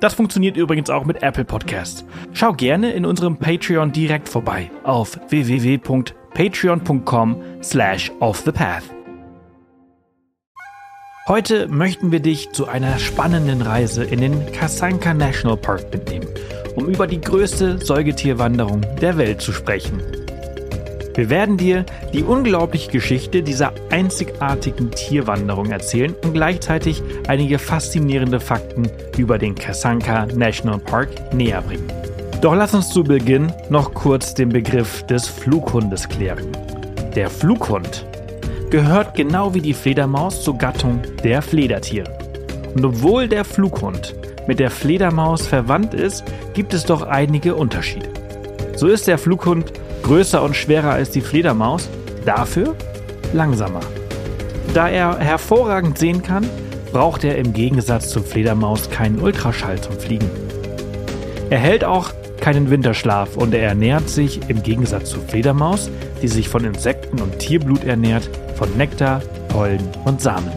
Das funktioniert übrigens auch mit Apple Podcasts. Schau gerne in unserem Patreon direkt vorbei auf www.patreon.com slash offthepath. Heute möchten wir dich zu einer spannenden Reise in den Kasanka National Park mitnehmen, um über die größte Säugetierwanderung der Welt zu sprechen. Wir werden dir die unglaubliche Geschichte dieser einzigartigen Tierwanderung erzählen und gleichzeitig einige faszinierende Fakten über den Kasanka National Park näher bringen. Doch lass uns zu Beginn noch kurz den Begriff des Flughundes klären. Der Flughund gehört genau wie die Fledermaus zur Gattung der Fledertiere. Und obwohl der Flughund mit der Fledermaus verwandt ist, gibt es doch einige Unterschiede. So ist der Flughund größer und schwerer als die Fledermaus, dafür langsamer. Da er hervorragend sehen kann, braucht er im Gegensatz zur Fledermaus keinen Ultraschall zum Fliegen. Er hält auch keinen Winterschlaf und er ernährt sich im Gegensatz zur Fledermaus, die sich von Insekten und Tierblut ernährt, von Nektar, Pollen und Samen.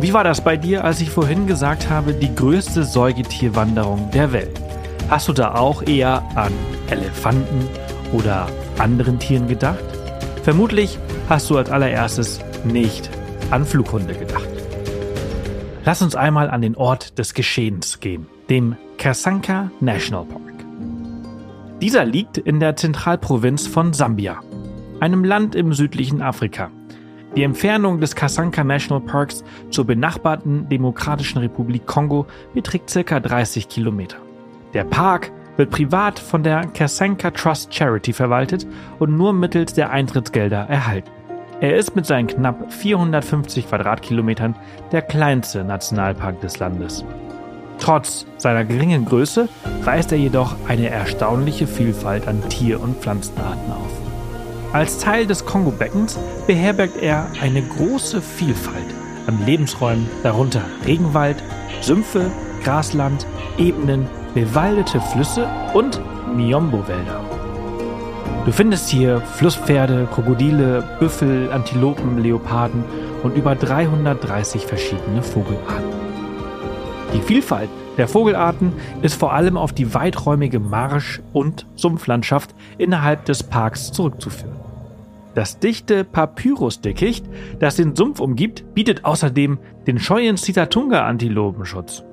Wie war das bei dir, als ich vorhin gesagt habe, die größte Säugetierwanderung der Welt? Hast du da auch eher an Elefanten oder anderen Tieren gedacht? Vermutlich hast du als allererstes nicht an Flughunde gedacht. Lass uns einmal an den Ort des Geschehens gehen, dem Kasanka National Park. Dieser liegt in der Zentralprovinz von Sambia, einem Land im südlichen Afrika. Die Entfernung des Kasanka National Parks zur benachbarten Demokratischen Republik Kongo beträgt ca. 30 Kilometer. Der Park wird privat von der Kasanka Trust Charity verwaltet und nur mittels der Eintrittsgelder erhalten. Er ist mit seinen knapp 450 Quadratkilometern der kleinste Nationalpark des Landes. Trotz seiner geringen Größe weist er jedoch eine erstaunliche Vielfalt an Tier- und Pflanzenarten auf. Als Teil des Kongo-Beckens beherbergt er eine große Vielfalt an Lebensräumen, darunter Regenwald, Sümpfe, Grasland, Ebenen, bewaldete Flüsse und Miombo-Wälder. Du findest hier Flusspferde, Krokodile, Büffel, Antilopen, Leoparden und über 330 verschiedene Vogelarten. Die Vielfalt der Vogelarten ist vor allem auf die weiträumige Marsch- und Sumpflandschaft innerhalb des Parks zurückzuführen. Das dichte Papyrusdickicht, das den Sumpf umgibt, bietet außerdem den scheuen Sitatunga-Antilopenschutz.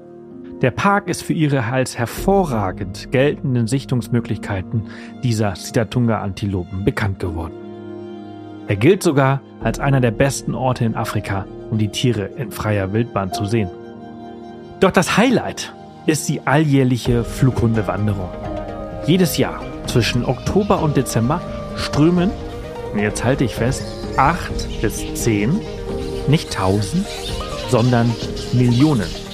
Der Park ist für ihre als hervorragend geltenden Sichtungsmöglichkeiten dieser Sitatunga-Antilopen bekannt geworden. Er gilt sogar als einer der besten Orte in Afrika, um die Tiere in freier Wildbahn zu sehen. Doch das Highlight ist die alljährliche Flughundewanderung. Jedes Jahr zwischen Oktober und Dezember strömen, jetzt halte ich fest, acht bis zehn, nicht tausend, sondern Millionen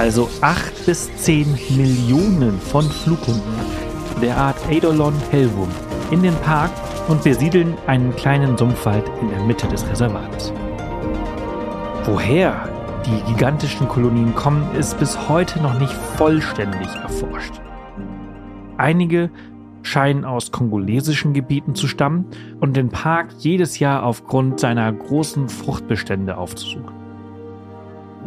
also 8 bis 10 Millionen von Flughunden der Art Eidolon helvum in den Park und besiedeln einen kleinen Sumpfwald in der Mitte des Reservats. Woher die gigantischen Kolonien kommen, ist bis heute noch nicht vollständig erforscht. Einige scheinen aus kongolesischen Gebieten zu stammen und den Park jedes Jahr aufgrund seiner großen Fruchtbestände aufzusuchen.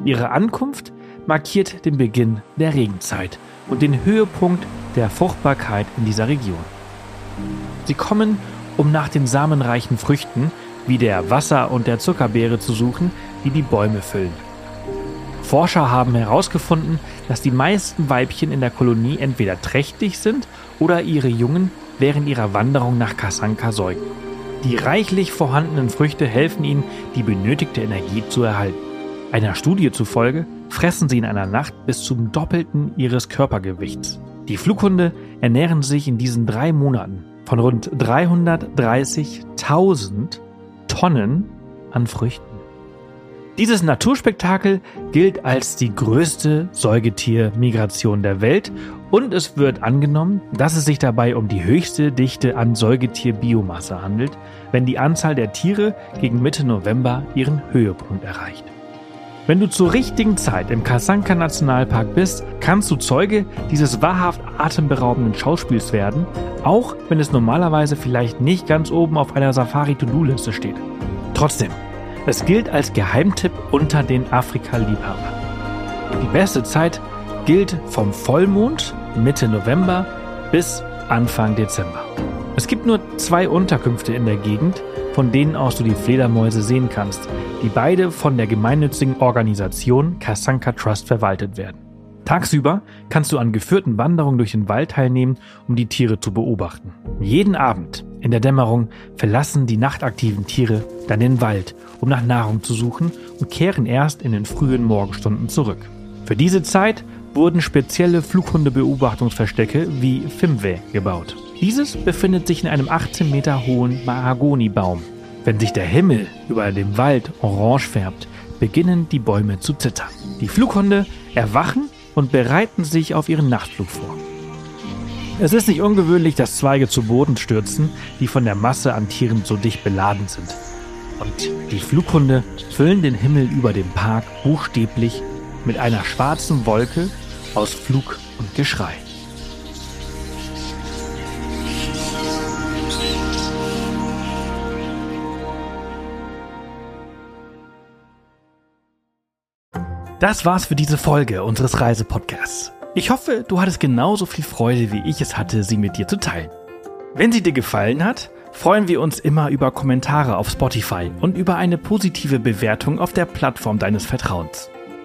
Ihre Ankunft markiert den Beginn der Regenzeit und den Höhepunkt der Fruchtbarkeit in dieser Region. Sie kommen, um nach den samenreichen Früchten wie der Wasser- und der Zuckerbeere zu suchen, die die Bäume füllen. Forscher haben herausgefunden, dass die meisten Weibchen in der Kolonie entweder trächtig sind oder ihre Jungen während ihrer Wanderung nach Kasanka säugen. Die reichlich vorhandenen Früchte helfen ihnen, die benötigte Energie zu erhalten. Einer Studie zufolge fressen sie in einer Nacht bis zum Doppelten ihres Körpergewichts. Die Flughunde ernähren sich in diesen drei Monaten von rund 330.000 Tonnen an Früchten. Dieses Naturspektakel gilt als die größte Säugetiermigration der Welt und es wird angenommen, dass es sich dabei um die höchste Dichte an Säugetierbiomasse handelt, wenn die Anzahl der Tiere gegen Mitte November ihren Höhepunkt erreicht. Wenn du zur richtigen Zeit im Kasanka Nationalpark bist, kannst du Zeuge dieses wahrhaft atemberaubenden Schauspiels werden, auch wenn es normalerweise vielleicht nicht ganz oben auf einer Safari-To-Do-Liste steht. Trotzdem, es gilt als Geheimtipp unter den Afrika-Liebhabern. Die beste Zeit gilt vom Vollmond Mitte November bis Anfang Dezember. Es gibt nur zwei Unterkünfte in der Gegend, von denen aus du die Fledermäuse sehen kannst, die beide von der gemeinnützigen Organisation Kasanka Trust verwaltet werden. Tagsüber kannst du an geführten Wanderungen durch den Wald teilnehmen, um die Tiere zu beobachten. Jeden Abend in der Dämmerung verlassen die nachtaktiven Tiere dann den Wald, um nach Nahrung zu suchen und kehren erst in den frühen Morgenstunden zurück. Für diese Zeit wurden spezielle Flughundebeobachtungsverstecke wie Fimwe gebaut. Dieses befindet sich in einem 18 Meter hohen Mahagonibaum. Wenn sich der Himmel über dem Wald orange färbt, beginnen die Bäume zu zittern. Die Flughunde erwachen und bereiten sich auf ihren Nachtflug vor. Es ist nicht ungewöhnlich, dass Zweige zu Boden stürzen, die von der Masse an Tieren so dicht beladen sind. Und die Flughunde füllen den Himmel über dem Park buchstäblich mit einer schwarzen Wolke aus Flug und Geschrei. Das war's für diese Folge unseres Reisepodcasts. Ich hoffe, du hattest genauso viel Freude, wie ich es hatte, sie mit dir zu teilen. Wenn sie dir gefallen hat, freuen wir uns immer über Kommentare auf Spotify und über eine positive Bewertung auf der Plattform deines Vertrauens.